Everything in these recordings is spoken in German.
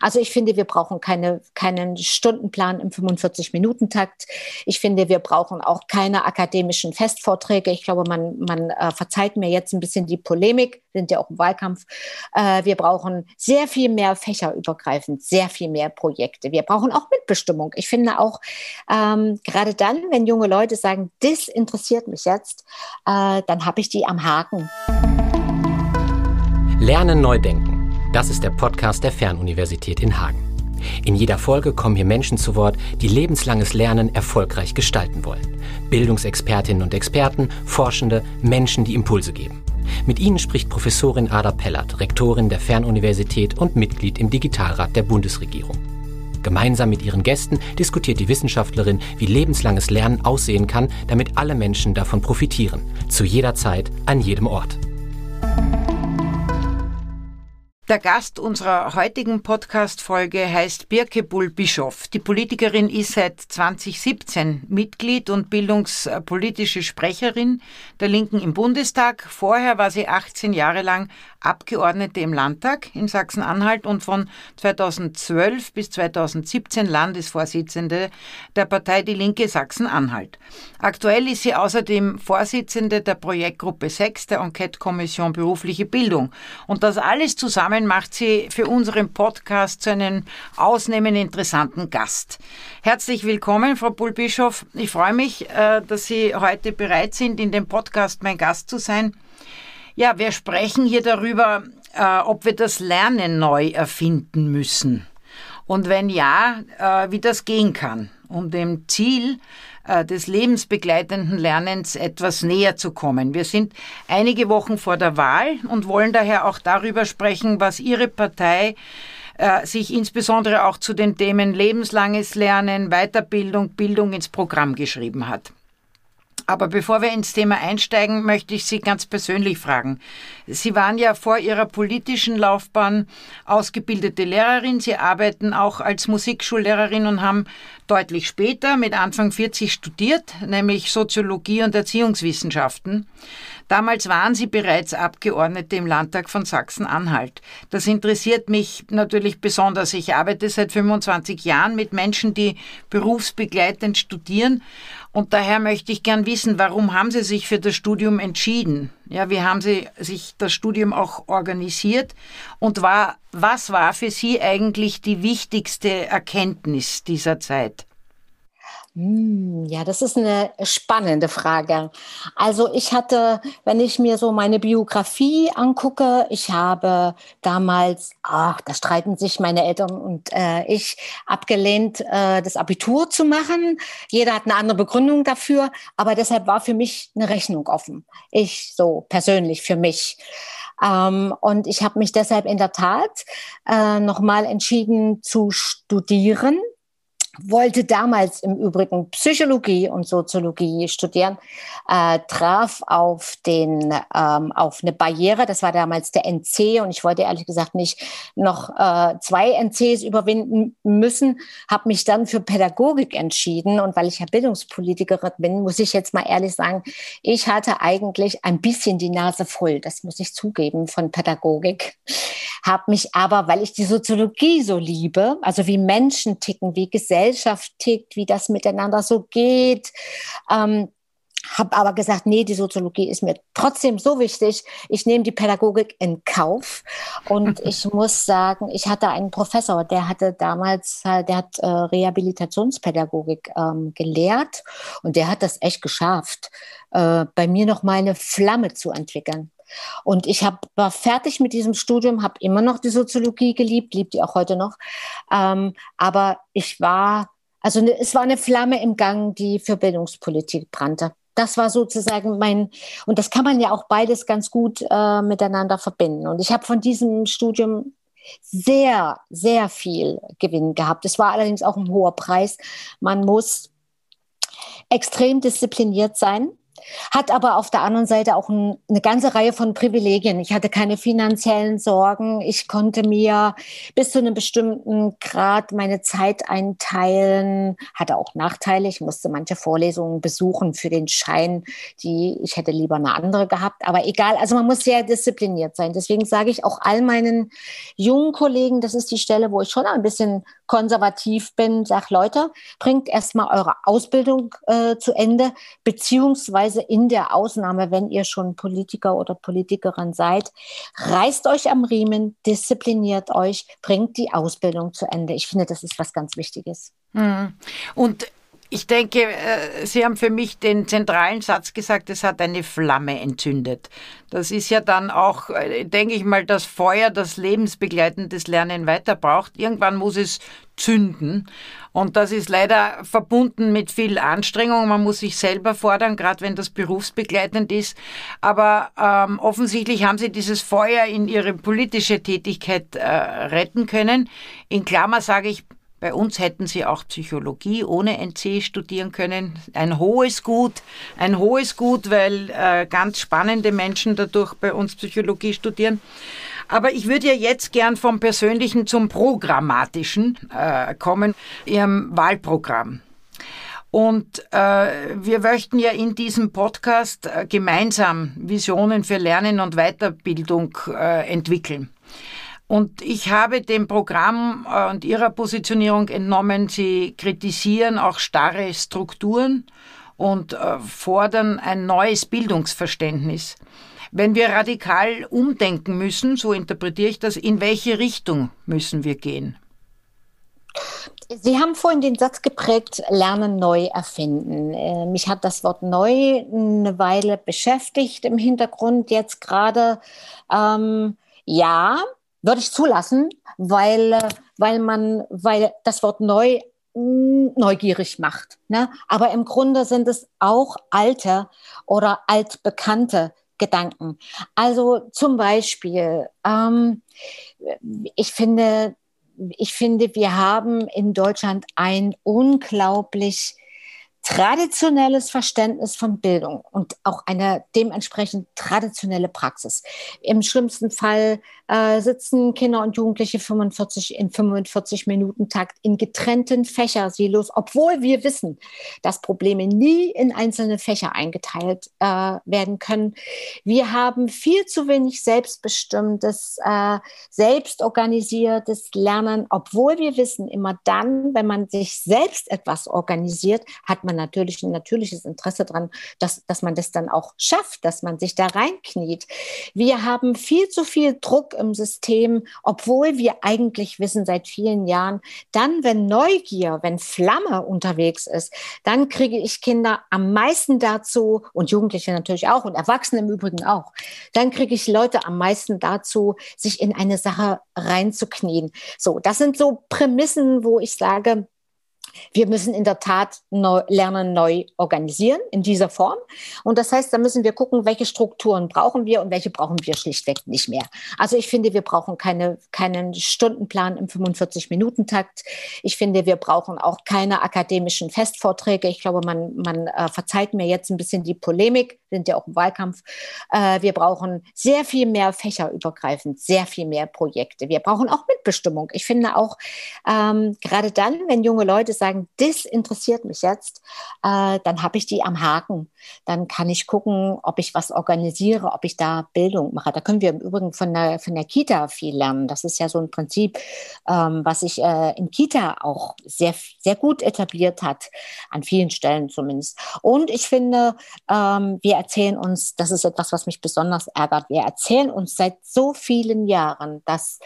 Also ich finde, wir brauchen keine, keinen Stundenplan im 45-Minuten-Takt. Ich finde, wir brauchen auch keine akademischen Festvorträge. Ich glaube, man, man äh, verzeiht mir jetzt ein bisschen die Polemik, sind ja auch im Wahlkampf. Äh, wir brauchen sehr viel mehr fächerübergreifend, sehr viel mehr Projekte. Wir brauchen auch Mitbestimmung. Ich finde auch, ähm, gerade dann, wenn junge Leute sagen, das interessiert mich jetzt, äh, dann habe ich die am Haken. Lernen neu denken. Das ist der Podcast der Fernuniversität in Hagen. In jeder Folge kommen hier Menschen zu Wort, die lebenslanges Lernen erfolgreich gestalten wollen. Bildungsexpertinnen und Experten, Forschende, Menschen, die Impulse geben. Mit ihnen spricht Professorin Ada Pellert, Rektorin der Fernuniversität und Mitglied im Digitalrat der Bundesregierung. Gemeinsam mit ihren Gästen diskutiert die Wissenschaftlerin, wie lebenslanges Lernen aussehen kann, damit alle Menschen davon profitieren. Zu jeder Zeit, an jedem Ort. Der Gast unserer heutigen Podcast-Folge heißt Birke Bull-Bischoff. Die Politikerin ist seit 2017 Mitglied und bildungspolitische Sprecherin der Linken im Bundestag. Vorher war sie 18 Jahre lang Abgeordnete im Landtag in Sachsen-Anhalt und von 2012 bis 2017 Landesvorsitzende der Partei Die Linke Sachsen-Anhalt. Aktuell ist sie außerdem Vorsitzende der Projektgruppe 6 der Enquete-Kommission Berufliche Bildung. Und das alles zusammen macht sie für unseren Podcast zu einem ausnehmend interessanten Gast. Herzlich willkommen, Frau Bull-Bischof. Ich freue mich, äh, dass Sie heute bereit sind, in dem Podcast mein Gast zu sein. Ja, wir sprechen hier darüber, äh, ob wir das Lernen neu erfinden müssen. Und wenn ja, äh, wie das gehen kann, um dem Ziel des lebensbegleitenden Lernens etwas näher zu kommen. Wir sind einige Wochen vor der Wahl und wollen daher auch darüber sprechen, was Ihre Partei äh, sich insbesondere auch zu den Themen lebenslanges Lernen, Weiterbildung, Bildung ins Programm geschrieben hat. Aber bevor wir ins Thema einsteigen, möchte ich Sie ganz persönlich fragen. Sie waren ja vor Ihrer politischen Laufbahn ausgebildete Lehrerin. Sie arbeiten auch als Musikschullehrerin und haben deutlich später mit Anfang 40 studiert, nämlich Soziologie und Erziehungswissenschaften. Damals waren Sie bereits Abgeordnete im Landtag von Sachsen-Anhalt. Das interessiert mich natürlich besonders. Ich arbeite seit 25 Jahren mit Menschen, die berufsbegleitend studieren und daher möchte ich gern wissen, warum haben Sie sich für das Studium entschieden? Ja, wie haben Sie sich das Studium auch organisiert? Und war, was war für Sie eigentlich die wichtigste Erkenntnis dieser Zeit? Hm, ja, das ist eine spannende Frage. Also ich hatte, wenn ich mir so meine Biografie angucke, ich habe damals, ach, da streiten sich meine Eltern und äh, ich, abgelehnt, äh, das Abitur zu machen. Jeder hat eine andere Begründung dafür, aber deshalb war für mich eine Rechnung offen. Ich so persönlich für mich. Ähm, und ich habe mich deshalb in der Tat äh, nochmal entschieden zu studieren wollte damals im Übrigen Psychologie und Soziologie studieren, äh, traf auf den ähm, auf eine Barriere. Das war damals der NC und ich wollte ehrlich gesagt nicht noch äh, zwei NCs überwinden müssen. Habe mich dann für Pädagogik entschieden und weil ich ja Bildungspolitikerin bin, muss ich jetzt mal ehrlich sagen, ich hatte eigentlich ein bisschen die Nase voll. Das muss ich zugeben von Pädagogik. Habe mich aber, weil ich die Soziologie so liebe, also wie Menschen ticken, wie Gesellschaft Gesellschaft tickt, wie das miteinander so geht. Ähm, habe aber gesagt, nee, die Soziologie ist mir trotzdem so wichtig. Ich nehme die Pädagogik in Kauf. Und ich muss sagen, ich hatte einen Professor, der hatte damals, der hat äh, Rehabilitationspädagogik ähm, gelehrt und der hat das echt geschafft, äh, bei mir noch mal eine Flamme zu entwickeln. Und ich hab, war fertig mit diesem Studium, habe immer noch die Soziologie geliebt, liebt die auch heute noch. Ähm, aber ich war, also ne, es war eine Flamme im Gang, die für Bildungspolitik brannte. Das war sozusagen mein, und das kann man ja auch beides ganz gut äh, miteinander verbinden. Und ich habe von diesem Studium sehr, sehr viel Gewinn gehabt. Es war allerdings auch ein hoher Preis. Man muss extrem diszipliniert sein hat aber auf der anderen Seite auch ein, eine ganze Reihe von Privilegien. Ich hatte keine finanziellen Sorgen. Ich konnte mir bis zu einem bestimmten Grad meine Zeit einteilen. Hatte auch Nachteile. Ich musste manche Vorlesungen besuchen für den Schein, die ich hätte lieber eine andere gehabt. Aber egal, also man muss sehr diszipliniert sein. Deswegen sage ich auch all meinen jungen Kollegen, das ist die Stelle, wo ich schon ein bisschen konservativ bin, sag Leute, bringt erstmal eure Ausbildung äh, zu Ende, beziehungsweise in der Ausnahme, wenn ihr schon Politiker oder Politikerin seid, reißt euch am Riemen, diszipliniert euch, bringt die Ausbildung zu Ende. Ich finde, das ist was ganz Wichtiges. Mhm. Und ich denke, äh, Sie haben für mich den zentralen Satz gesagt, es hat eine Flamme entzündet. Das ist ja dann auch, äh, denke ich mal, das Feuer, das lebensbegleitendes Lernen weiter braucht. Irgendwann muss es zünden. Und das ist leider verbunden mit viel Anstrengung. Man muss sich selber fordern, gerade wenn das berufsbegleitend ist. Aber ähm, offensichtlich haben Sie dieses Feuer in Ihre politische Tätigkeit äh, retten können. In Klammer sage ich, bei uns hätten sie auch Psychologie ohne NC studieren können. Ein hohes Gut, ein hohes Gut, weil äh, ganz spannende Menschen dadurch bei uns Psychologie studieren. Aber ich würde ja jetzt gern vom Persönlichen zum Programmatischen äh, kommen, Ihrem Wahlprogramm. Und äh, wir möchten ja in diesem Podcast äh, gemeinsam Visionen für Lernen und Weiterbildung äh, entwickeln. Und ich habe dem Programm äh, und Ihrer Positionierung entnommen, Sie kritisieren auch starre Strukturen und äh, fordern ein neues Bildungsverständnis. Wenn wir radikal umdenken müssen, so interpretiere ich das, in welche Richtung müssen wir gehen? Sie haben vorhin den Satz geprägt, Lernen neu erfinden. Äh, mich hat das Wort neu eine Weile beschäftigt im Hintergrund. Jetzt gerade, ähm, ja, würde ich zulassen, weil, weil man, weil das Wort neu mm, neugierig macht. Ne? Aber im Grunde sind es auch alte oder altbekannte Gedanken. Also zum Beispiel, ähm, ich finde, ich finde, wir haben in Deutschland ein unglaublich traditionelles Verständnis von Bildung und auch eine dementsprechend traditionelle Praxis. Im schlimmsten Fall äh, sitzen Kinder und Jugendliche 45 in 45 Minuten Takt in getrennten Fächersilos, obwohl wir wissen, dass Probleme nie in einzelne Fächer eingeteilt äh, werden können. Wir haben viel zu wenig selbstbestimmtes, äh, selbstorganisiertes Lernen, obwohl wir wissen, immer dann, wenn man sich selbst etwas organisiert, hat man natürlich ein natürliches Interesse daran, dass, dass man das dann auch schafft, dass man sich da reinkniet. Wir haben viel zu viel Druck im System, obwohl wir eigentlich wissen seit vielen Jahren, dann, wenn Neugier, wenn Flamme unterwegs ist, dann kriege ich Kinder am meisten dazu und Jugendliche natürlich auch und Erwachsene im Übrigen auch. Dann kriege ich Leute am meisten dazu, sich in eine Sache reinzuknien. So, das sind so Prämissen, wo ich sage, wir müssen in der Tat neu, Lernen neu organisieren in dieser Form. Und das heißt, da müssen wir gucken, welche Strukturen brauchen wir und welche brauchen wir schlichtweg nicht mehr. Also ich finde, wir brauchen keine, keinen Stundenplan im 45-Minuten-Takt. Ich finde, wir brauchen auch keine akademischen Festvorträge. Ich glaube, man, man äh, verzeiht mir jetzt ein bisschen die Polemik, sind ja auch im Wahlkampf. Äh, wir brauchen sehr viel mehr fächerübergreifend, sehr viel mehr Projekte. Wir brauchen auch Mitbestimmung. Ich finde auch, ähm, gerade dann, wenn junge Leute sagen, sagen, das interessiert mich jetzt, äh, dann habe ich die am Haken. Dann kann ich gucken, ob ich was organisiere, ob ich da Bildung mache. Da können wir im Übrigen von der, von der Kita viel lernen. Das ist ja so ein Prinzip, ähm, was sich äh, in Kita auch sehr, sehr gut etabliert hat, an vielen Stellen zumindest. Und ich finde, ähm, wir erzählen uns, das ist etwas, was mich besonders ärgert, wir erzählen uns seit so vielen Jahren, dass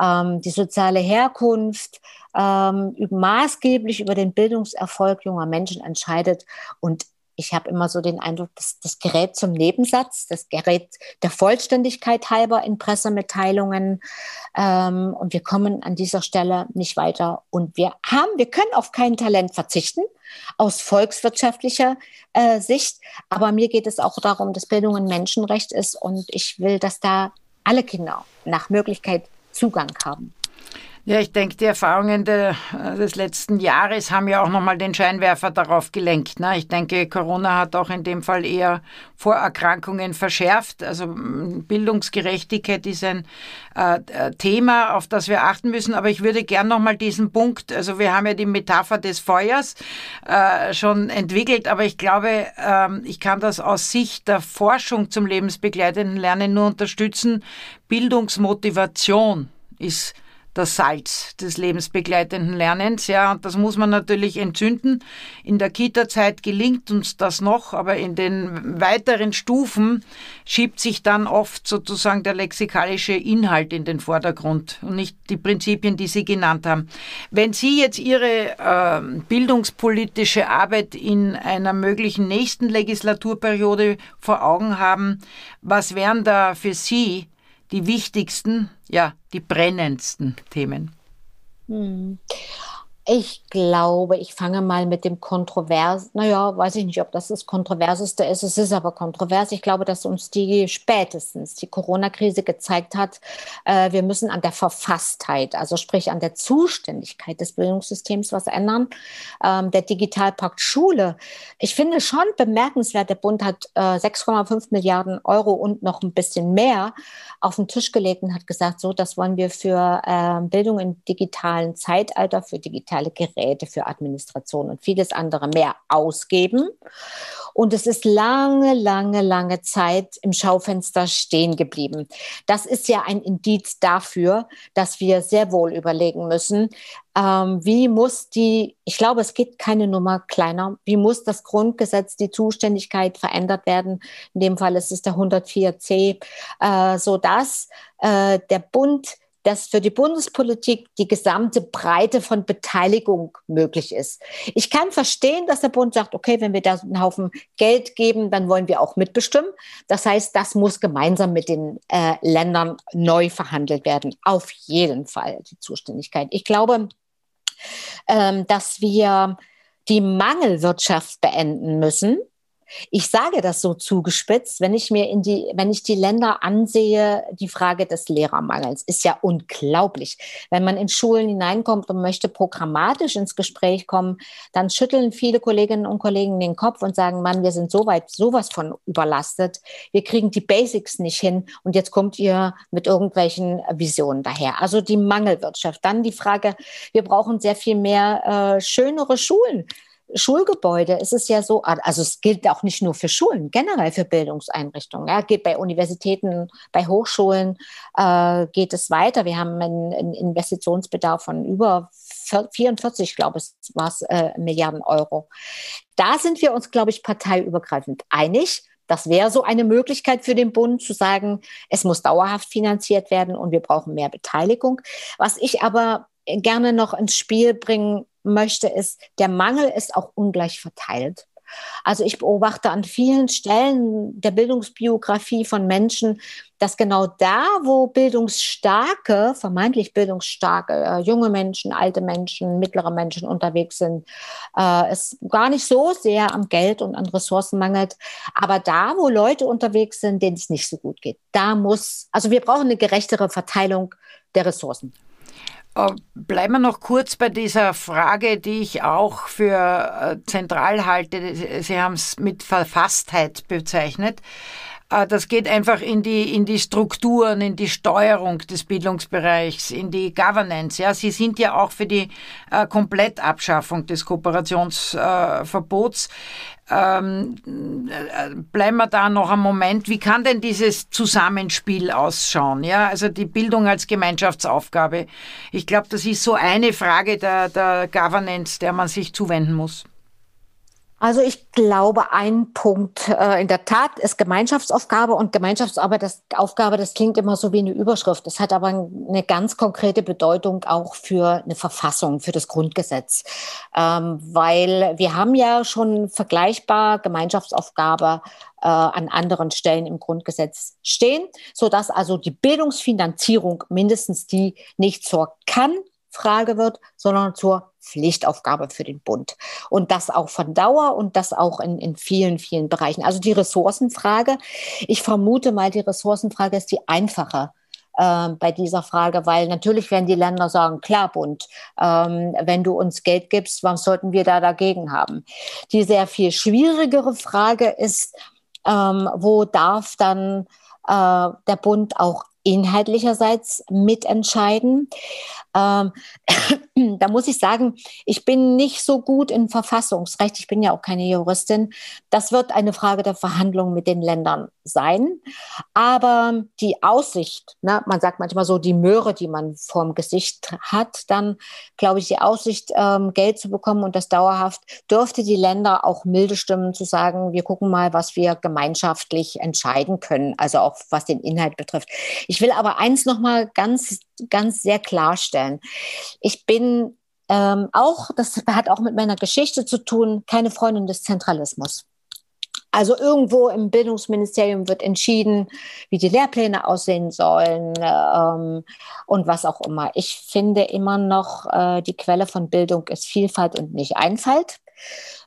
ähm, die soziale Herkunft, ähm, maßgeblich über den Bildungserfolg junger Menschen entscheidet. Und ich habe immer so den Eindruck, dass das gerät zum Nebensatz, das gerät der Vollständigkeit halber in Pressemitteilungen ähm, und wir kommen an dieser Stelle nicht weiter. Und wir haben, wir können auf kein Talent verzichten aus volkswirtschaftlicher äh, Sicht, aber mir geht es auch darum, dass Bildung ein Menschenrecht ist und ich will, dass da alle Kinder nach Möglichkeit Zugang haben. Ja, ich denke, die Erfahrungen de, des letzten Jahres haben ja auch nochmal den Scheinwerfer darauf gelenkt. Ne? Ich denke, Corona hat auch in dem Fall eher Vorerkrankungen verschärft. Also Bildungsgerechtigkeit ist ein äh, äh, Thema, auf das wir achten müssen. Aber ich würde gern nochmal diesen Punkt, also wir haben ja die Metapher des Feuers äh, schon entwickelt, aber ich glaube, ähm, ich kann das aus Sicht der Forschung zum lebensbegleitenden Lernen nur unterstützen. Bildungsmotivation ist das Salz des lebensbegleitenden Lernens. Ja, und das muss man natürlich entzünden. In der Kita-Zeit gelingt uns das noch, aber in den weiteren Stufen schiebt sich dann oft sozusagen der lexikalische Inhalt in den Vordergrund und nicht die Prinzipien, die Sie genannt haben. Wenn Sie jetzt Ihre äh, bildungspolitische Arbeit in einer möglichen nächsten Legislaturperiode vor Augen haben, was wären da für Sie die wichtigsten, ja, die brennendsten Themen? Ich glaube, ich fange mal mit dem Kontrovers. Naja, weiß ich nicht, ob das das Kontroverseste ist. Es ist aber kontrovers. Ich glaube, dass uns die spätestens die Corona-Krise gezeigt hat, äh, wir müssen an der Verfasstheit, also sprich an der Zuständigkeit des Bildungssystems was ändern. Ähm, der Digitalpakt Schule. Ich finde schon bemerkenswert, der Bund hat äh, 6,5 Milliarden Euro und noch ein bisschen mehr auf den Tisch gelegt und hat gesagt, so, das wollen wir für äh, Bildung im digitalen Zeitalter, für digitale digitale Geräte für Administration und vieles andere mehr ausgeben. Und es ist lange, lange, lange Zeit im Schaufenster stehen geblieben. Das ist ja ein Indiz dafür, dass wir sehr wohl überlegen müssen, ähm, wie muss die, ich glaube, es geht keine Nummer kleiner, wie muss das Grundgesetz, die Zuständigkeit verändert werden? In dem Fall ist es der 104c, äh, sodass äh, der Bund dass für die Bundespolitik die gesamte Breite von Beteiligung möglich ist. Ich kann verstehen, dass der Bund sagt, okay, wenn wir da einen Haufen Geld geben, dann wollen wir auch mitbestimmen. Das heißt, das muss gemeinsam mit den äh, Ländern neu verhandelt werden. Auf jeden Fall die Zuständigkeit. Ich glaube, ähm, dass wir die Mangelwirtschaft beenden müssen ich sage das so zugespitzt, wenn ich mir in die, wenn ich die Länder ansehe, die Frage des Lehrermangels ist ja unglaublich. Wenn man in Schulen hineinkommt und möchte programmatisch ins Gespräch kommen, dann schütteln viele Kolleginnen und Kollegen den Kopf und sagen, Mann, wir sind so weit, sowas von überlastet. Wir kriegen die Basics nicht hin und jetzt kommt ihr mit irgendwelchen Visionen daher. Also die Mangelwirtschaft. Dann die Frage, wir brauchen sehr viel mehr äh, schönere Schulen. Schulgebäude ist es ja so, also es gilt auch nicht nur für Schulen, generell für Bildungseinrichtungen. Ja, geht bei Universitäten, bei Hochschulen äh, geht es weiter. Wir haben einen, einen Investitionsbedarf von über 44, glaube ich, war äh, Milliarden Euro. Da sind wir uns, glaube ich, parteiübergreifend einig. Das wäre so eine Möglichkeit für den Bund zu sagen, es muss dauerhaft finanziert werden und wir brauchen mehr Beteiligung. Was ich aber gerne noch ins Spiel bringen möchte, ist, der Mangel ist auch ungleich verteilt. Also ich beobachte an vielen Stellen der Bildungsbiografie von Menschen, dass genau da, wo bildungsstarke, vermeintlich bildungsstarke äh, junge Menschen, alte Menschen, mittlere Menschen unterwegs sind, äh, es gar nicht so sehr am Geld und an Ressourcen mangelt. Aber da, wo Leute unterwegs sind, denen es nicht so gut geht, da muss, also wir brauchen eine gerechtere Verteilung der Ressourcen. Äh, bleiben wir noch kurz bei dieser Frage, die ich auch für äh, zentral halte. Sie haben es mit Verfasstheit bezeichnet. Äh, das geht einfach in die, in die Strukturen, in die Steuerung des Bildungsbereichs, in die Governance. Ja, Sie sind ja auch für die äh, Komplettabschaffung des Kooperationsverbots. Äh, ähm, bleiben wir da noch einen Moment. Wie kann denn dieses Zusammenspiel ausschauen? Ja, also die Bildung als Gemeinschaftsaufgabe. Ich glaube, das ist so eine Frage der, der Governance, der man sich zuwenden muss. Also ich glaube, ein Punkt äh, in der Tat ist Gemeinschaftsaufgabe und Gemeinschaftsarbeit, das Aufgabe, das klingt immer so wie eine Überschrift. Das hat aber eine ganz konkrete Bedeutung auch für eine Verfassung, für das Grundgesetz. Ähm, weil wir haben ja schon vergleichbar Gemeinschaftsaufgabe äh, an anderen Stellen im Grundgesetz stehen, sodass also die Bildungsfinanzierung mindestens die nicht zur Kann Frage wird, sondern zur Pflichtaufgabe für den Bund. Und das auch von Dauer und das auch in, in vielen, vielen Bereichen. Also die Ressourcenfrage, ich vermute mal, die Ressourcenfrage ist die einfache äh, bei dieser Frage, weil natürlich werden die Länder sagen, klar, Bund, ähm, wenn du uns Geld gibst, was sollten wir da dagegen haben? Die sehr viel schwierigere Frage ist, ähm, wo darf dann äh, der Bund auch inhaltlicherseits mitentscheiden. Ähm, da muss ich sagen, ich bin nicht so gut in Verfassungsrecht. Ich bin ja auch keine Juristin. Das wird eine Frage der Verhandlungen mit den Ländern sein. Aber die Aussicht, ne, man sagt manchmal so die Möhre, die man vorm Gesicht hat, dann glaube ich, die Aussicht, ähm, Geld zu bekommen und das dauerhaft, dürfte die Länder auch milde stimmen zu sagen, wir gucken mal, was wir gemeinschaftlich entscheiden können, also auch was den Inhalt betrifft. Ich will aber eins noch mal ganz, ganz sehr klarstellen. Ich bin ähm, auch, das hat auch mit meiner Geschichte zu tun, keine Freundin des Zentralismus. Also irgendwo im Bildungsministerium wird entschieden, wie die Lehrpläne aussehen sollen ähm, und was auch immer. Ich finde immer noch, äh, die Quelle von Bildung ist Vielfalt und nicht Einfalt.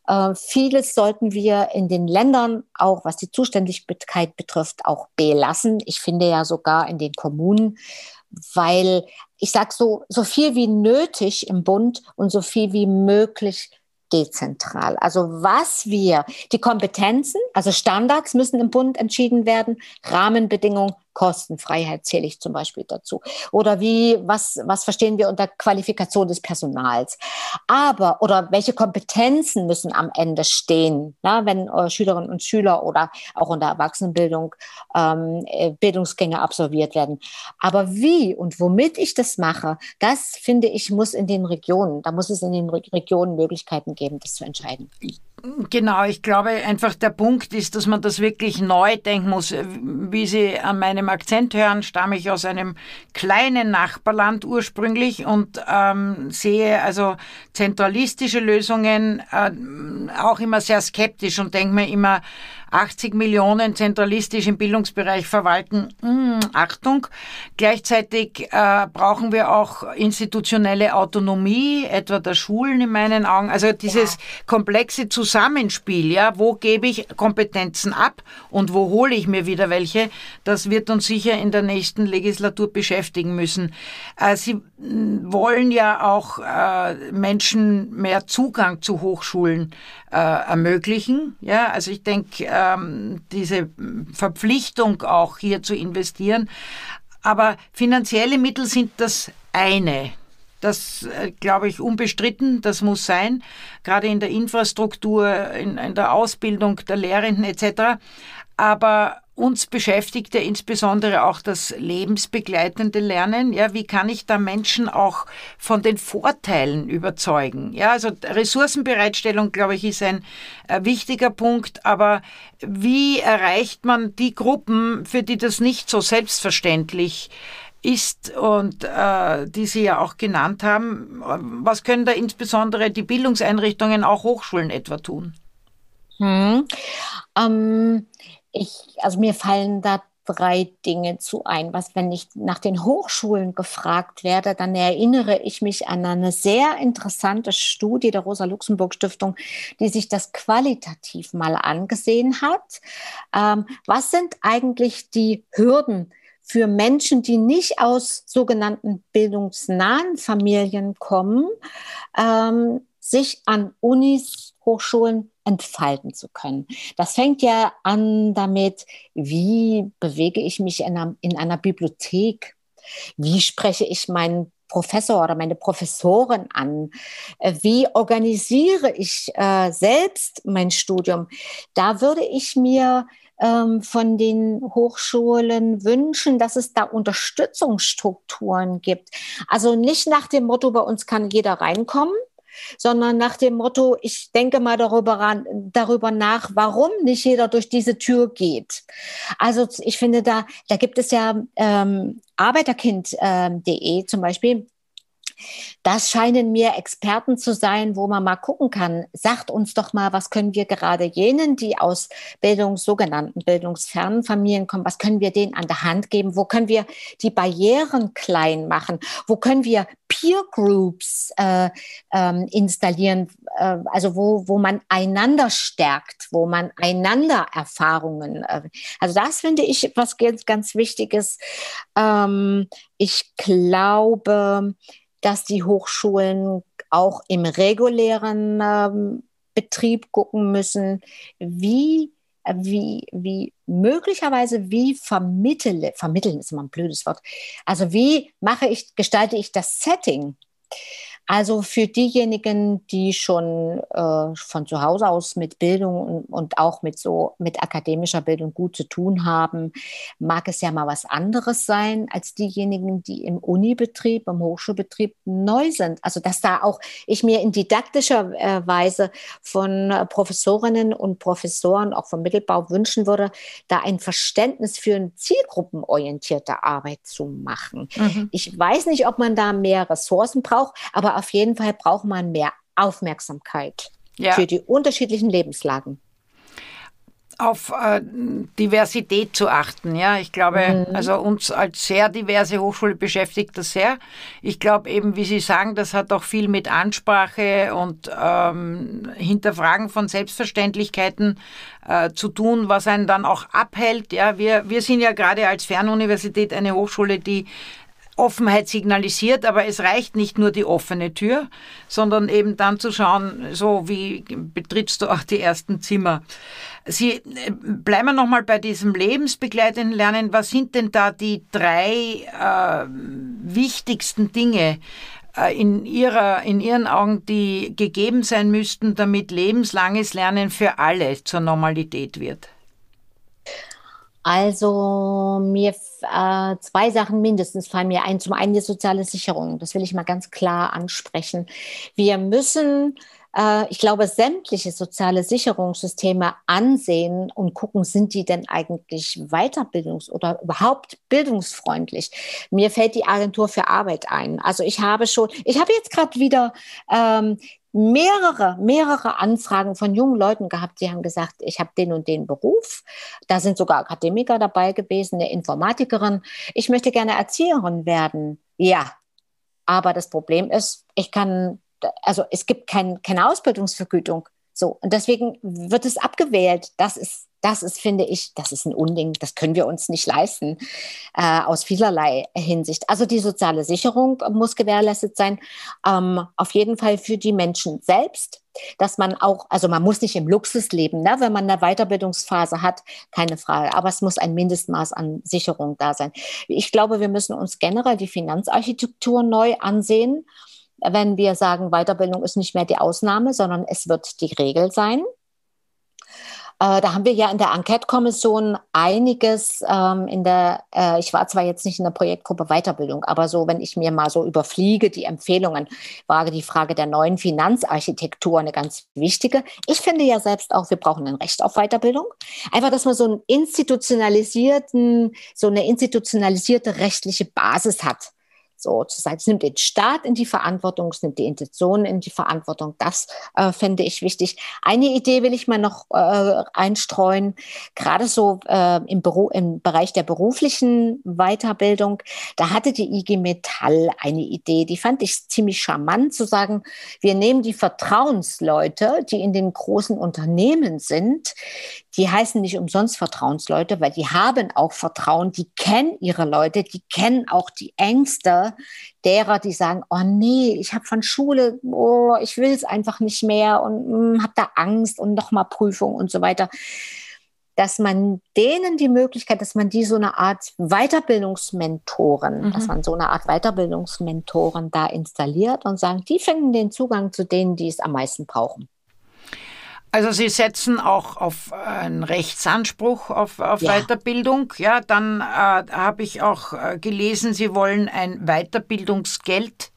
Äh, vieles sollten wir in den Ländern, auch was die Zuständigkeit betrifft, auch belassen. Ich finde ja sogar in den Kommunen, weil ich sage so, so viel wie nötig im Bund und so viel wie möglich dezentral. Also was wir, die Kompetenzen, also Standards müssen im Bund entschieden werden, Rahmenbedingungen Kostenfreiheit zähle ich zum Beispiel dazu. Oder wie, was, was verstehen wir unter Qualifikation des Personals? Aber, oder welche Kompetenzen müssen am Ende stehen, na, wenn äh, Schülerinnen und Schüler oder auch in der Erwachsenenbildung ähm, äh, Bildungsgänge absolviert werden. Aber wie und womit ich das mache, das finde ich, muss in den Regionen, da muss es in den Regionen Möglichkeiten geben, das zu entscheiden. Genau, ich glaube einfach der Punkt ist, dass man das wirklich neu denken muss. Wie Sie an meinem Akzent hören, stamme ich aus einem kleinen Nachbarland ursprünglich und ähm, sehe also zentralistische Lösungen äh, auch immer sehr skeptisch und denke mir immer, 80 Millionen zentralistisch im Bildungsbereich verwalten. Hm, Achtung. Gleichzeitig äh, brauchen wir auch institutionelle Autonomie, etwa der Schulen in meinen Augen. Also dieses ja. komplexe Zusammenspiel, ja, wo gebe ich Kompetenzen ab und wo hole ich mir wieder welche, das wird uns sicher in der nächsten Legislatur beschäftigen müssen. Äh, Sie hm, wollen ja auch äh, Menschen mehr Zugang zu Hochschulen äh, ermöglichen. Ja, also ich denke, ähm, diese Verpflichtung auch hier zu investieren. Aber finanzielle Mittel sind das eine. Das äh, glaube ich unbestritten, das muss sein, gerade in der Infrastruktur, in, in der Ausbildung der Lehrenden etc. Aber uns beschäftigt ja insbesondere auch das lebensbegleitende Lernen. Ja, wie kann ich da Menschen auch von den Vorteilen überzeugen? Ja, also Ressourcenbereitstellung, glaube ich, ist ein äh, wichtiger Punkt. Aber wie erreicht man die Gruppen, für die das nicht so selbstverständlich ist und äh, die Sie ja auch genannt haben? Was können da insbesondere die Bildungseinrichtungen, auch Hochschulen etwa tun? Hm. Ähm ich, also mir fallen da drei Dinge zu ein. Was, wenn ich nach den Hochschulen gefragt werde, dann erinnere ich mich an eine sehr interessante Studie der Rosa-Luxemburg-Stiftung, die sich das qualitativ mal angesehen hat. Ähm, was sind eigentlich die Hürden für Menschen, die nicht aus sogenannten bildungsnahen Familien kommen, ähm, sich an Unis, Hochschulen entfalten zu können. Das fängt ja an damit, wie bewege ich mich in einer, in einer Bibliothek? Wie spreche ich meinen Professor oder meine Professorin an? Wie organisiere ich äh, selbst mein Studium? Da würde ich mir ähm, von den Hochschulen wünschen, dass es da Unterstützungsstrukturen gibt. Also nicht nach dem Motto, bei uns kann jeder reinkommen, sondern nach dem Motto, ich denke mal darüber, ran, darüber nach, warum nicht jeder durch diese Tür geht. Also ich finde, da, da gibt es ja ähm, arbeiterkind.de ähm, zum Beispiel. Das scheinen mir Experten zu sein, wo man mal gucken kann. Sagt uns doch mal, was können wir gerade jenen, die aus Bildungs, sogenannten bildungsfernen Familien kommen, was können wir denen an der Hand geben? Wo können wir die Barrieren klein machen? Wo können wir Peer Groups äh, ähm, installieren? Äh, also wo, wo man einander stärkt, wo man einander Erfahrungen. Äh, also das finde ich was ganz, ganz Wichtiges. Ähm, ich glaube, dass die Hochschulen auch im regulären ähm, Betrieb gucken müssen, wie wie, wie möglicherweise, wie vermittle, vermitteln ist immer ein blödes Wort. Also wie mache ich, gestalte ich das Setting? Also für diejenigen, die schon äh, von zu Hause aus mit Bildung und, und, auch mit so mit akademischer Bildung gut zu tun haben, mag es ja mal was anderes sein als diejenigen, die im Unibetrieb, im Hochschulbetrieb neu sind. Also dass da auch ich mir in didaktischer äh, Weise von äh, Professorinnen und Professoren auch vom Mittelbau wünschen würde, da ein Verständnis für eine zielgruppenorientierte Arbeit zu machen. Mhm. Ich weiß nicht, ob man da mehr Ressourcen braucht, aber auf jeden Fall braucht man mehr Aufmerksamkeit ja. für die unterschiedlichen Lebenslagen auf äh, Diversität zu achten. Ja, ich glaube, mhm. also uns als sehr diverse Hochschule beschäftigt das sehr. Ich glaube eben, wie Sie sagen, das hat auch viel mit Ansprache und ähm, Hinterfragen von Selbstverständlichkeiten äh, zu tun, was einen dann auch abhält. Ja, wir, wir sind ja gerade als Fernuniversität eine Hochschule, die Offenheit signalisiert, aber es reicht nicht nur die offene Tür, sondern eben dann zu schauen, so wie betrittst du auch die ersten Zimmer. Sie äh, bleiben wir nochmal bei diesem lebensbegleitenden Lernen. Was sind denn da die drei äh, wichtigsten Dinge äh, in, ihrer, in Ihren Augen, die gegeben sein müssten, damit lebenslanges Lernen für alle zur Normalität wird? Also mir äh, zwei Sachen mindestens fallen mir ein. Zum einen die soziale Sicherung. Das will ich mal ganz klar ansprechen. Wir müssen äh, ich glaube, sämtliche soziale Sicherungssysteme ansehen und gucken, sind die denn eigentlich weiterbildungs- oder überhaupt bildungsfreundlich? Mir fällt die Agentur für Arbeit ein. Also ich habe schon, ich habe jetzt gerade wieder ähm, mehrere, mehrere Anfragen von jungen Leuten gehabt, die haben gesagt, ich habe den und den Beruf. Da sind sogar Akademiker dabei gewesen, eine Informatikerin. Ich möchte gerne Erzieherin werden. Ja, aber das Problem ist, ich kann, also es gibt kein, keine Ausbildungsvergütung. So, und deswegen wird es abgewählt. Das ist das ist, finde ich, das ist ein Unding. Das können wir uns nicht leisten äh, aus vielerlei Hinsicht. Also die soziale Sicherung muss gewährleistet sein. Ähm, auf jeden Fall für die Menschen selbst, dass man auch, also man muss nicht im Luxus leben, ne, wenn man eine Weiterbildungsphase hat, keine Frage. Aber es muss ein Mindestmaß an Sicherung da sein. Ich glaube, wir müssen uns generell die Finanzarchitektur neu ansehen wenn wir sagen, Weiterbildung ist nicht mehr die Ausnahme, sondern es wird die Regel sein. Äh, da haben wir ja in der Enquete-Kommission einiges ähm, in der, äh, ich war zwar jetzt nicht in der Projektgruppe Weiterbildung, aber so, wenn ich mir mal so überfliege, die Empfehlungen, war die Frage der neuen Finanzarchitektur eine ganz wichtige. Ich finde ja selbst auch, wir brauchen ein Recht auf Weiterbildung. Einfach, dass man so einen institutionalisierten, so eine institutionalisierte rechtliche Basis hat so zu sein. Es nimmt den Staat in die Verantwortung, es nimmt die Institutionen in die Verantwortung. Das äh, fände ich wichtig. Eine Idee will ich mal noch äh, einstreuen, gerade so äh, im, Beru im Bereich der beruflichen Weiterbildung. Da hatte die IG Metall eine Idee, die fand ich ziemlich charmant, zu sagen, wir nehmen die Vertrauensleute, die in den großen Unternehmen sind, die heißen nicht umsonst Vertrauensleute, weil die haben auch Vertrauen, die kennen ihre Leute, die kennen auch die Ängste derer, die sagen, oh nee, ich habe von Schule, oh, ich will es einfach nicht mehr und mm, habe da Angst und nochmal Prüfung und so weiter. Dass man denen die Möglichkeit, dass man die so eine Art Weiterbildungsmentoren, mhm. dass man so eine Art Weiterbildungsmentoren da installiert und sagen, die finden den Zugang zu denen, die es am meisten brauchen. Also Sie setzen auch auf einen Rechtsanspruch auf, auf ja. Weiterbildung. Ja, dann äh, habe ich auch äh, gelesen, Sie wollen ein Weiterbildungsgeld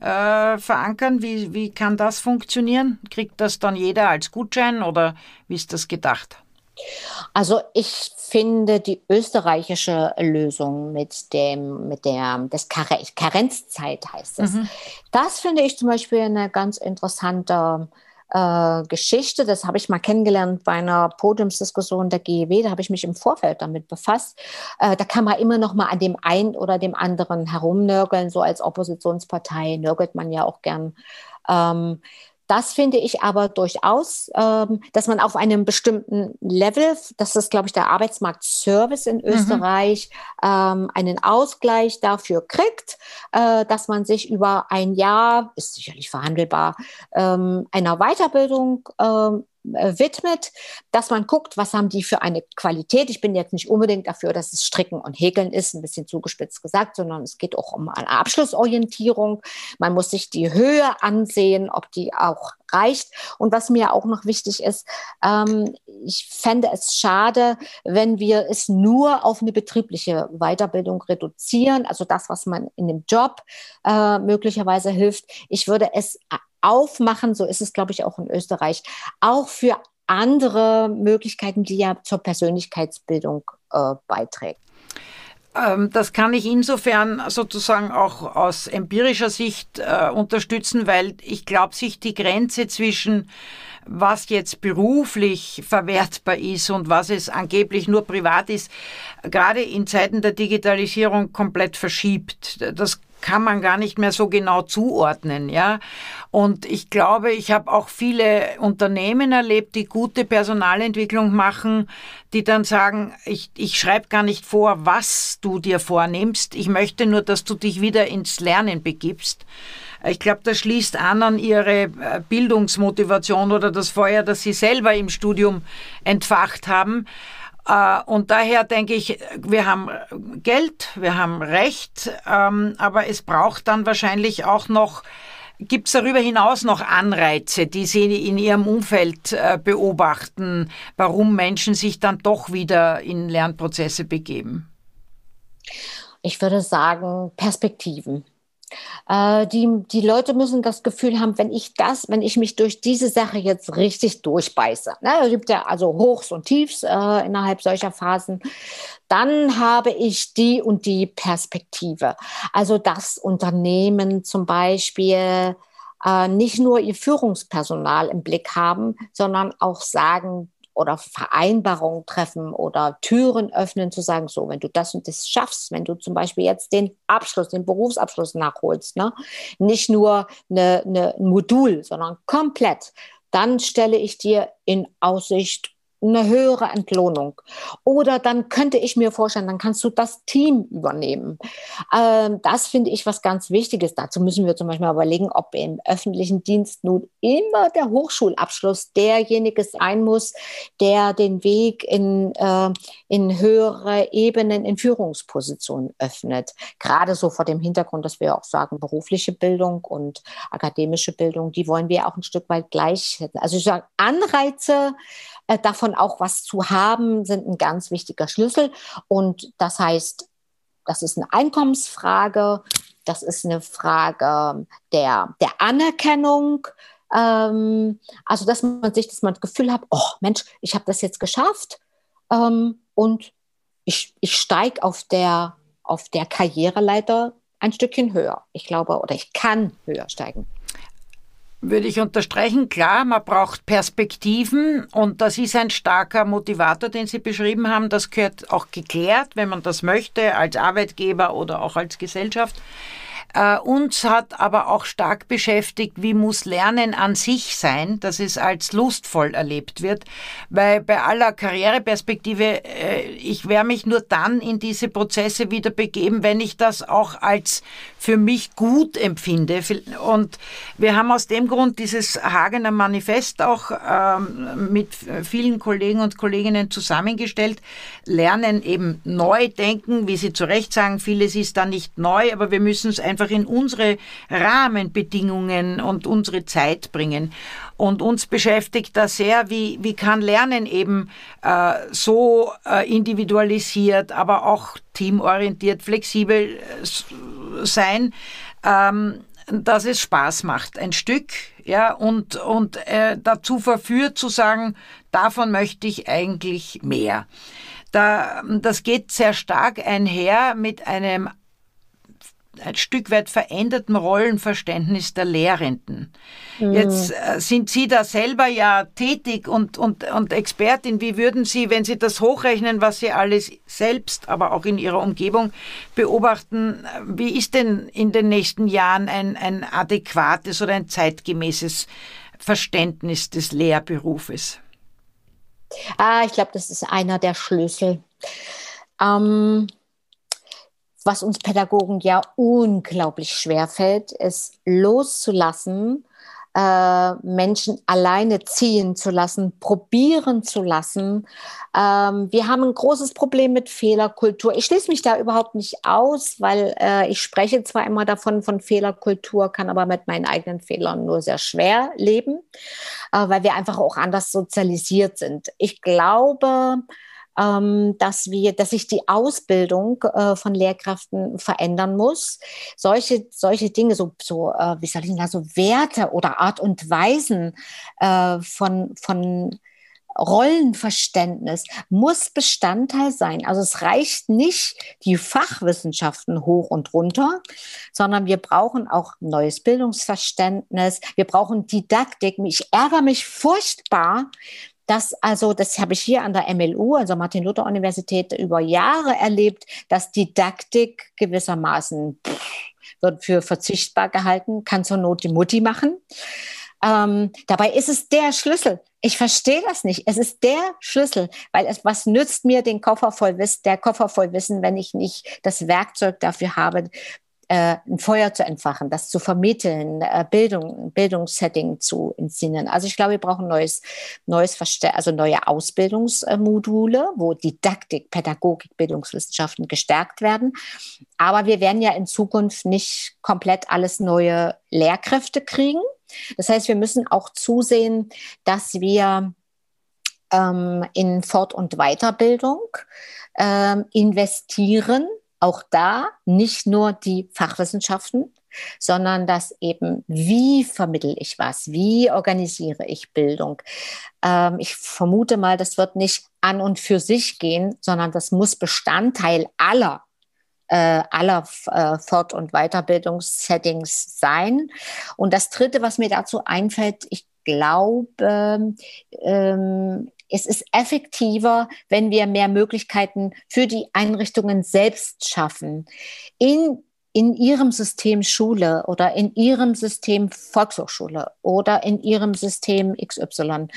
äh, verankern. Wie, wie kann das funktionieren? Kriegt das dann jeder als Gutschein oder wie ist das gedacht? Also ich finde die österreichische Lösung mit dem, mit der das Karenzzeit heißt es. Mhm. Das finde ich zum Beispiel eine ganz interessante äh, Geschichte. Das habe ich mal kennengelernt bei einer Podiumsdiskussion der GEW. Da habe ich mich im Vorfeld damit befasst. Äh, da kann man immer noch mal an dem einen oder dem anderen herumnörgeln. So als Oppositionspartei nörgelt man ja auch gern. Ähm, das finde ich aber durchaus, ähm, dass man auf einem bestimmten Level, das ist, glaube ich, der Arbeitsmarktservice in mhm. Österreich, mhm. ähm, einen Ausgleich dafür kriegt, äh, dass man sich über ein Jahr, ist sicherlich verhandelbar, ähm, einer Weiterbildung ähm, äh, widmet, dass man guckt, was haben die für eine Qualität. Ich bin jetzt nicht unbedingt dafür, dass es Stricken und Häkeln ist, ein bisschen zugespitzt gesagt, sondern es geht auch um eine Abschlussorientierung. Man muss sich die Höhe ansehen, ob die auch reicht. Und was mir auch noch wichtig ist, ähm, ich fände es schade, wenn wir es nur auf eine betriebliche Weiterbildung reduzieren, also das, was man in dem Job äh, möglicherweise hilft. Ich würde es aufmachen, so ist es, glaube ich, auch in Österreich, auch für andere Möglichkeiten, die ja zur Persönlichkeitsbildung äh, beiträgt. Ähm, das kann ich insofern sozusagen auch aus empirischer Sicht äh, unterstützen, weil ich glaube, sich die Grenze zwischen was jetzt beruflich verwertbar ist und was es angeblich nur privat ist, gerade in Zeiten der Digitalisierung komplett verschiebt. Das kann man gar nicht mehr so genau zuordnen, ja. Und ich glaube, ich habe auch viele Unternehmen erlebt, die gute Personalentwicklung machen, die dann sagen, ich, ich schreibe gar nicht vor, was du dir vornimmst. Ich möchte nur, dass du dich wieder ins Lernen begibst. Ich glaube, das schließt an an ihre äh, Bildungsmotivation oder das Feuer, das sie selber im Studium entfacht haben. Äh, und daher denke ich, wir haben Geld, wir haben Recht, ähm, aber es braucht dann wahrscheinlich auch noch, gibt es darüber hinaus noch Anreize, die Sie in Ihrem Umfeld äh, beobachten, warum Menschen sich dann doch wieder in Lernprozesse begeben? Ich würde sagen, Perspektiven. Äh, die, die Leute müssen das Gefühl haben, wenn ich das, wenn ich mich durch diese Sache jetzt richtig durchbeiße, ne, es gibt ja also Hochs und Tiefs äh, innerhalb solcher Phasen, dann habe ich die und die Perspektive. Also das Unternehmen zum Beispiel äh, nicht nur ihr Führungspersonal im Blick haben, sondern auch sagen, oder Vereinbarungen treffen oder Türen öffnen, zu sagen, so, wenn du das und das schaffst, wenn du zum Beispiel jetzt den Abschluss, den Berufsabschluss nachholst, ne? nicht nur eine, eine, ein Modul, sondern komplett, dann stelle ich dir in Aussicht eine höhere Entlohnung. Oder dann könnte ich mir vorstellen, dann kannst du das Team übernehmen. Ähm, das finde ich was ganz Wichtiges. Dazu müssen wir zum Beispiel überlegen, ob im öffentlichen Dienst nun immer der Hochschulabschluss derjenige sein muss, der den Weg in, äh, in höhere Ebenen, in Führungspositionen öffnet. Gerade so vor dem Hintergrund, dass wir auch sagen, berufliche Bildung und akademische Bildung, die wollen wir auch ein Stück weit gleich. Also ich sage, Anreize, äh, davon auch was zu haben, sind ein ganz wichtiger Schlüssel. Und das heißt, das ist eine Einkommensfrage, das ist eine Frage der, der Anerkennung. Ähm, also, dass man sich, dass man das Gefühl hat, oh Mensch, ich habe das jetzt geschafft ähm, und ich, ich steige auf der, auf der Karriereleiter ein Stückchen höher. Ich glaube, oder ich kann höher steigen. Würde ich unterstreichen, klar, man braucht Perspektiven und das ist ein starker Motivator, den Sie beschrieben haben. Das gehört auch geklärt, wenn man das möchte, als Arbeitgeber oder auch als Gesellschaft. Äh, uns hat aber auch stark beschäftigt, wie muss Lernen an sich sein, dass es als lustvoll erlebt wird, weil bei aller Karriereperspektive, äh, ich werde mich nur dann in diese Prozesse wieder begeben, wenn ich das auch als für mich gut empfinde. Und wir haben aus dem Grund dieses Hagener Manifest auch ähm, mit vielen Kollegen und Kolleginnen zusammengestellt. Lernen eben neu denken, wie Sie zu Recht sagen, vieles ist da nicht neu, aber wir müssen es einfach in unsere Rahmenbedingungen und unsere Zeit bringen. Und uns beschäftigt da sehr, wie, wie kann Lernen eben äh, so äh, individualisiert, aber auch teamorientiert, flexibel äh, sein, ähm, dass es Spaß macht, ein Stück, ja, und, und äh, dazu verführt zu sagen, davon möchte ich eigentlich mehr. Da, das geht sehr stark einher mit einem ein Stück weit veränderten Rollenverständnis der Lehrenden. Mhm. Jetzt äh, sind Sie da selber ja tätig und, und, und Expertin. Wie würden Sie, wenn Sie das hochrechnen, was Sie alles selbst, aber auch in Ihrer Umgebung beobachten, wie ist denn in den nächsten Jahren ein, ein adäquates oder ein zeitgemäßes Verständnis des Lehrberufes? Ah, ich glaube, das ist einer der Schlüssel. Ähm, was uns Pädagogen ja unglaublich schwer fällt, ist loszulassen, äh, Menschen alleine ziehen zu lassen, probieren zu lassen. Ähm, wir haben ein großes Problem mit Fehlerkultur. Ich schließe mich da überhaupt nicht aus, weil äh, ich spreche zwar immer davon von Fehlerkultur, kann aber mit meinen eigenen Fehlern nur sehr schwer leben, äh, weil wir einfach auch anders sozialisiert sind. Ich glaube, dass wir, dass sich die Ausbildung äh, von Lehrkräften verändern muss. Solche, solche Dinge, so, so äh, wie soll ich sagen, so Werte oder Art und Weisen äh, von, von Rollenverständnis muss Bestandteil sein. Also es reicht nicht die Fachwissenschaften hoch und runter, sondern wir brauchen auch neues Bildungsverständnis. Wir brauchen Didaktik. Ich ärgere mich furchtbar, dass also, das habe ich hier an der MLU, also Martin-Luther-Universität, über Jahre erlebt, dass Didaktik gewissermaßen wird für verzichtbar gehalten, kann zur Not die Mutti machen. Ähm, dabei ist es der Schlüssel. Ich verstehe das nicht. Es ist der Schlüssel, weil es was nützt mir den Koffer voll Wissen, der Koffer voll Wissen, wenn ich nicht das Werkzeug dafür habe, äh, ein Feuer zu entfachen, das zu vermitteln, äh, Bildung, Bildungssetting zu inszenieren. Also ich glaube, wir brauchen neues, neues also neue Ausbildungsmodule, wo Didaktik, Pädagogik, Bildungswissenschaften gestärkt werden. Aber wir werden ja in Zukunft nicht komplett alles neue Lehrkräfte kriegen. Das heißt, wir müssen auch zusehen, dass wir ähm, in Fort- und Weiterbildung ähm, investieren, auch da nicht nur die Fachwissenschaften, sondern das eben, wie vermittel ich was, wie organisiere ich Bildung. Ähm, ich vermute mal, das wird nicht an und für sich gehen, sondern das muss Bestandteil aller äh, aller äh, Fort- und Weiterbildungssettings sein. Und das Dritte, was mir dazu einfällt, ich glaube, ähm, es ist effektiver, wenn wir mehr Möglichkeiten für die Einrichtungen selbst schaffen. In in ihrem System Schule oder in ihrem System Volkshochschule oder in ihrem System XY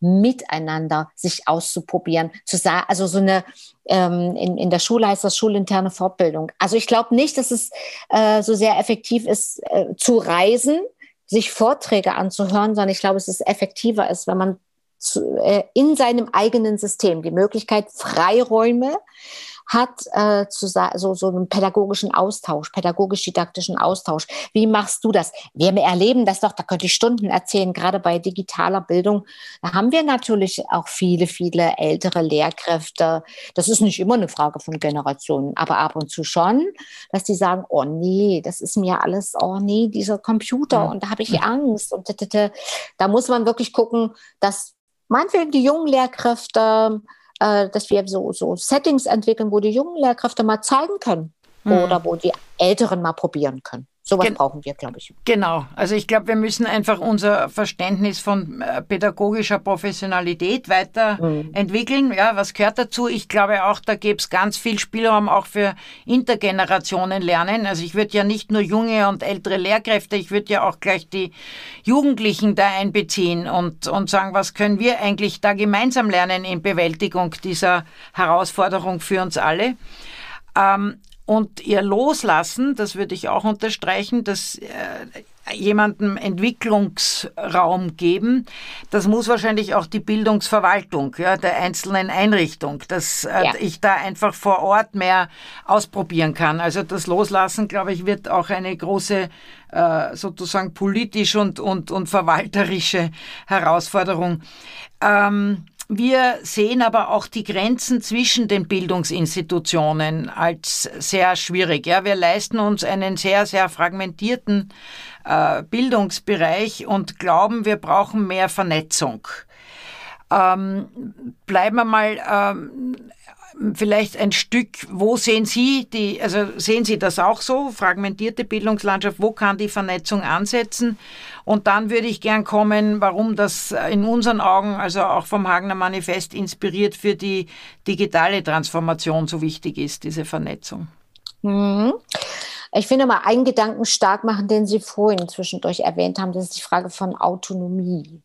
miteinander sich auszuprobieren, zu sagen, also so eine ähm, in, in der Schule heißt das schulinterne Fortbildung. Also ich glaube nicht, dass es äh, so sehr effektiv ist, äh, zu reisen, sich Vorträge anzuhören, sondern ich glaube, es ist effektiver ist, wenn man zu, äh, in seinem eigenen System die Möglichkeit, Freiräume hat äh, zu so, so einen pädagogischen Austausch, pädagogisch-didaktischen Austausch. Wie machst du das? Wir erleben das doch, da könnte ich Stunden erzählen, gerade bei digitaler Bildung. Da haben wir natürlich auch viele, viele ältere Lehrkräfte. Das ist nicht immer eine Frage von Generationen, aber ab und zu schon, dass die sagen, oh nee, das ist mir alles, oh nee, dieser Computer und da habe ich Angst. Und da muss man wirklich gucken, dass meinetwegen die jungen Lehrkräfte, äh, dass wir so, so Settings entwickeln, wo die jungen Lehrkräfte mal zeigen können mhm. oder wo die Älteren mal probieren können. Sowas Gen brauchen wir, glaube ich. Genau. Also ich glaube, wir müssen einfach unser Verständnis von äh, pädagogischer Professionalität weiterentwickeln. Mhm. Ja, was gehört dazu? Ich glaube auch, da gäbe es ganz viel Spielraum auch für Intergenerationen lernen. Also ich würde ja nicht nur junge und ältere Lehrkräfte, ich würde ja auch gleich die Jugendlichen da einbeziehen und, und sagen, was können wir eigentlich da gemeinsam lernen in Bewältigung dieser Herausforderung für uns alle. Ähm, und ihr Loslassen, das würde ich auch unterstreichen, dass äh, jemandem Entwicklungsraum geben, das muss wahrscheinlich auch die Bildungsverwaltung ja, der einzelnen Einrichtung, dass äh, ja. ich da einfach vor Ort mehr ausprobieren kann. Also das Loslassen, glaube ich, wird auch eine große äh, sozusagen politisch und, und, und verwalterische Herausforderung. Ähm, wir sehen aber auch die Grenzen zwischen den Bildungsinstitutionen als sehr schwierig. Ja, wir leisten uns einen sehr, sehr fragmentierten äh, Bildungsbereich und glauben, wir brauchen mehr Vernetzung. Ähm, bleiben wir mal ähm, vielleicht ein Stück, wo sehen Sie die, also sehen Sie das auch so, fragmentierte Bildungslandschaft, wo kann die Vernetzung ansetzen? Und dann würde ich gern kommen, warum das in unseren Augen, also auch vom Hagener Manifest inspiriert für die digitale Transformation so wichtig ist, diese Vernetzung. Mhm. Ich finde mal einen Gedanken stark machen, den Sie vorhin zwischendurch erwähnt haben, das ist die Frage von Autonomie.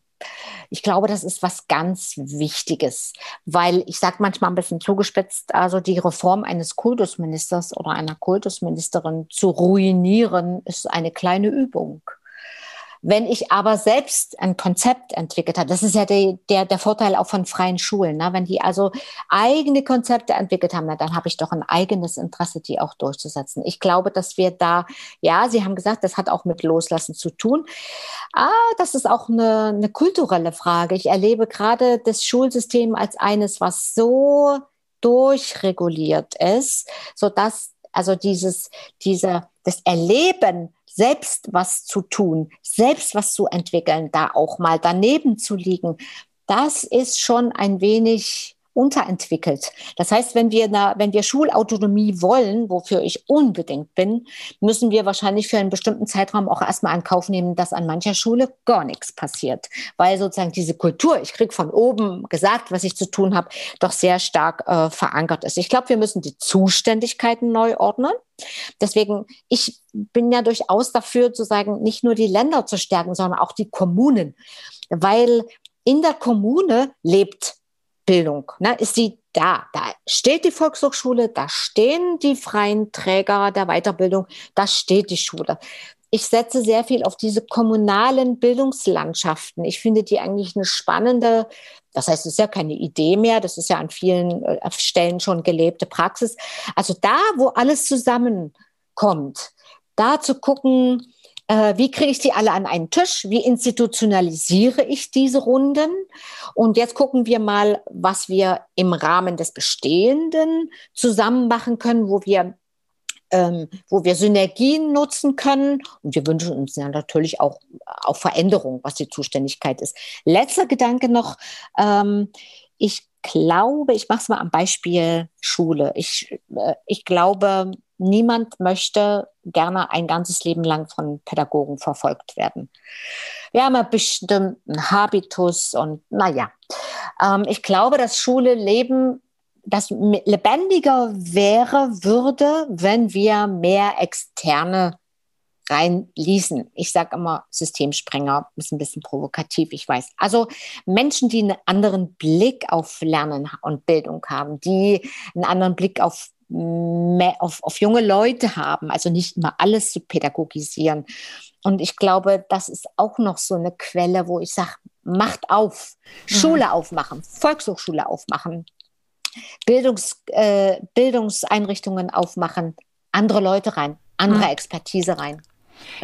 Ich glaube, das ist was ganz Wichtiges, weil ich sage manchmal ein bisschen zugespitzt, also die Reform eines Kultusministers oder einer Kultusministerin zu ruinieren, ist eine kleine Übung. Wenn ich aber selbst ein Konzept entwickelt habe, das ist ja der, der, der Vorteil auch von freien Schulen, ne? wenn die also eigene Konzepte entwickelt haben, dann habe ich doch ein eigenes Interesse, die auch durchzusetzen. Ich glaube, dass wir da, ja, Sie haben gesagt, das hat auch mit Loslassen zu tun. Ah, das ist auch eine, eine kulturelle Frage. Ich erlebe gerade das Schulsystem als eines, was so durchreguliert ist, so dass also dieses, diese, das Erleben selbst was zu tun, selbst was zu entwickeln, da auch mal daneben zu liegen, das ist schon ein wenig unterentwickelt. Das heißt, wenn wir, na, wenn wir Schulautonomie wollen, wofür ich unbedingt bin, müssen wir wahrscheinlich für einen bestimmten Zeitraum auch erstmal in Kauf nehmen, dass an mancher Schule gar nichts passiert. Weil sozusagen diese Kultur, ich kriege von oben gesagt, was ich zu tun habe, doch sehr stark äh, verankert ist. Ich glaube, wir müssen die Zuständigkeiten neu ordnen. Deswegen, ich bin ja durchaus dafür zu sagen, nicht nur die Länder zu stärken, sondern auch die Kommunen. Weil in der Kommune lebt Bildung. Ne? Ist sie da? Da steht die Volkshochschule, da stehen die freien Träger der Weiterbildung, da steht die Schule. Ich setze sehr viel auf diese kommunalen Bildungslandschaften. Ich finde die eigentlich eine spannende, das heißt, es ist ja keine Idee mehr, das ist ja an vielen äh, Stellen schon gelebte Praxis. Also da, wo alles zusammenkommt, da zu gucken, wie kriege ich die alle an einen Tisch? Wie institutionalisiere ich diese Runden? Und jetzt gucken wir mal, was wir im Rahmen des Bestehenden zusammen machen können, wo wir ähm, wo wir Synergien nutzen können. Und wir wünschen uns ja natürlich auch, auch Veränderung, was die Zuständigkeit ist. Letzter Gedanke noch. Ähm, ich glaube, ich mache es mal am Beispiel Schule. Ich, äh, ich glaube, niemand möchte gerne ein ganzes Leben lang von Pädagogen verfolgt werden. Wir haben einen bestimmten Habitus und naja, ähm, ich glaube, dass Schule leben, das lebendiger wäre, würde, wenn wir mehr externe reinließen. Ich sage immer, Systemsprenger ist ein bisschen provokativ, ich weiß. Also Menschen, die einen anderen Blick auf Lernen und Bildung haben, die einen anderen Blick auf auf, auf junge Leute haben, also nicht immer alles zu pädagogisieren. Und ich glaube, das ist auch noch so eine Quelle, wo ich sage, macht auf, mhm. Schule aufmachen, Volkshochschule aufmachen, Bildungs, äh, Bildungseinrichtungen aufmachen, andere Leute rein, andere mhm. Expertise rein.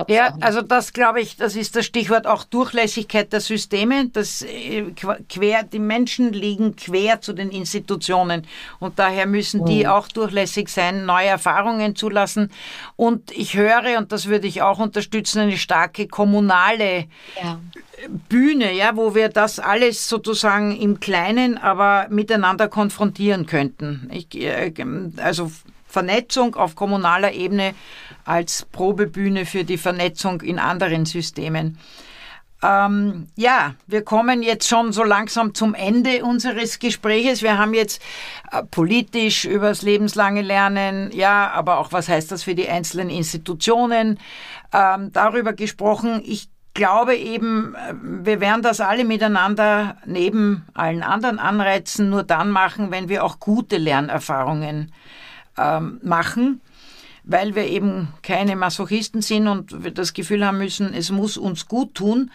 Ja, also das glaube ich, das ist das Stichwort auch Durchlässigkeit der Systeme. Das äh, quer, die Menschen liegen quer zu den Institutionen und daher müssen die mhm. auch durchlässig sein, neue Erfahrungen zulassen. Und ich höre, und das würde ich auch unterstützen, eine starke kommunale ja. Bühne, ja, wo wir das alles sozusagen im Kleinen, aber miteinander konfrontieren könnten. Ich, äh, also Vernetzung auf kommunaler Ebene als Probebühne für die Vernetzung in anderen Systemen. Ähm, ja, wir kommen jetzt schon so langsam zum Ende unseres Gespräches. Wir haben jetzt äh, politisch über das lebenslange Lernen, ja, aber auch was heißt das für die einzelnen Institutionen, ähm, darüber gesprochen. Ich glaube eben, äh, wir werden das alle miteinander neben allen anderen Anreizen nur dann machen, wenn wir auch gute Lernerfahrungen ähm, machen weil wir eben keine Masochisten sind und wir das Gefühl haben müssen, es muss uns gut tun.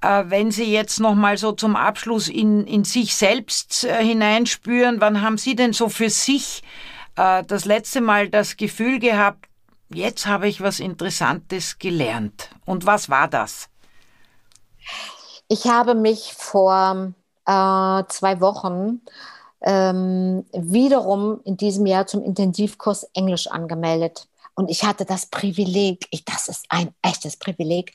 Äh, wenn Sie jetzt noch mal so zum Abschluss in, in sich selbst äh, hineinspüren, wann haben Sie denn so für sich äh, das letzte Mal das Gefühl gehabt, jetzt habe ich was Interessantes gelernt? Und was war das? Ich habe mich vor äh, zwei Wochen ähm, wiederum in diesem Jahr zum Intensivkurs Englisch angemeldet. Und ich hatte das Privileg, ich, das ist ein echtes Privileg,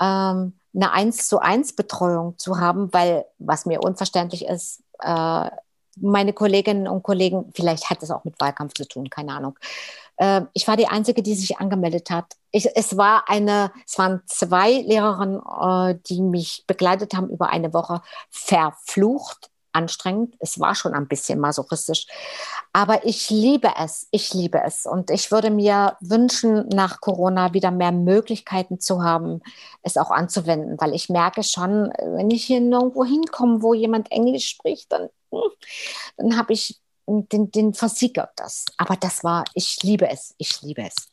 ähm, eine 1 zu 1 Betreuung zu haben, weil, was mir unverständlich ist, äh, meine Kolleginnen und Kollegen, vielleicht hat es auch mit Wahlkampf zu tun, keine Ahnung. Äh, ich war die Einzige, die sich angemeldet hat. Ich, es, war eine, es waren zwei Lehrerinnen, äh, die mich begleitet haben über eine Woche, verflucht anstrengend. Es war schon ein bisschen masochistisch. Aber ich liebe es. Ich liebe es. Und ich würde mir wünschen, nach Corona wieder mehr Möglichkeiten zu haben, es auch anzuwenden. Weil ich merke schon, wenn ich hier nirgendwo hinkomme, wo jemand Englisch spricht, dann, hm, dann habe ich den, den versickert das. Aber das war, ich liebe es. Ich liebe es.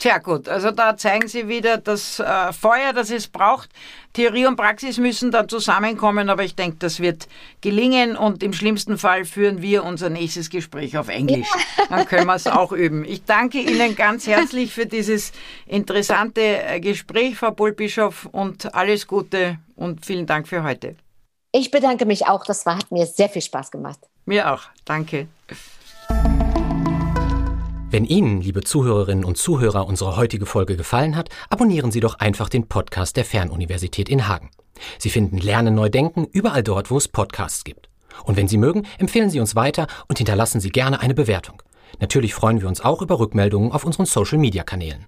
Sehr gut. Also da zeigen Sie wieder das äh, Feuer, das es braucht. Theorie und Praxis müssen dann zusammenkommen, aber ich denke, das wird gelingen und im schlimmsten Fall führen wir unser nächstes Gespräch auf Englisch. Ja. Dann können wir es auch üben. Ich danke Ihnen ganz herzlich für dieses interessante äh, Gespräch, Frau Bullbischof, und alles Gute und vielen Dank für heute. Ich bedanke mich auch. Das war, hat mir sehr viel Spaß gemacht. Mir auch. Danke. Wenn Ihnen, liebe Zuhörerinnen und Zuhörer, unsere heutige Folge gefallen hat, abonnieren Sie doch einfach den Podcast der Fernuniversität in Hagen. Sie finden Lernen neu denken überall dort, wo es Podcasts gibt. Und wenn Sie mögen, empfehlen Sie uns weiter und hinterlassen Sie gerne eine Bewertung. Natürlich freuen wir uns auch über Rückmeldungen auf unseren Social-Media-Kanälen.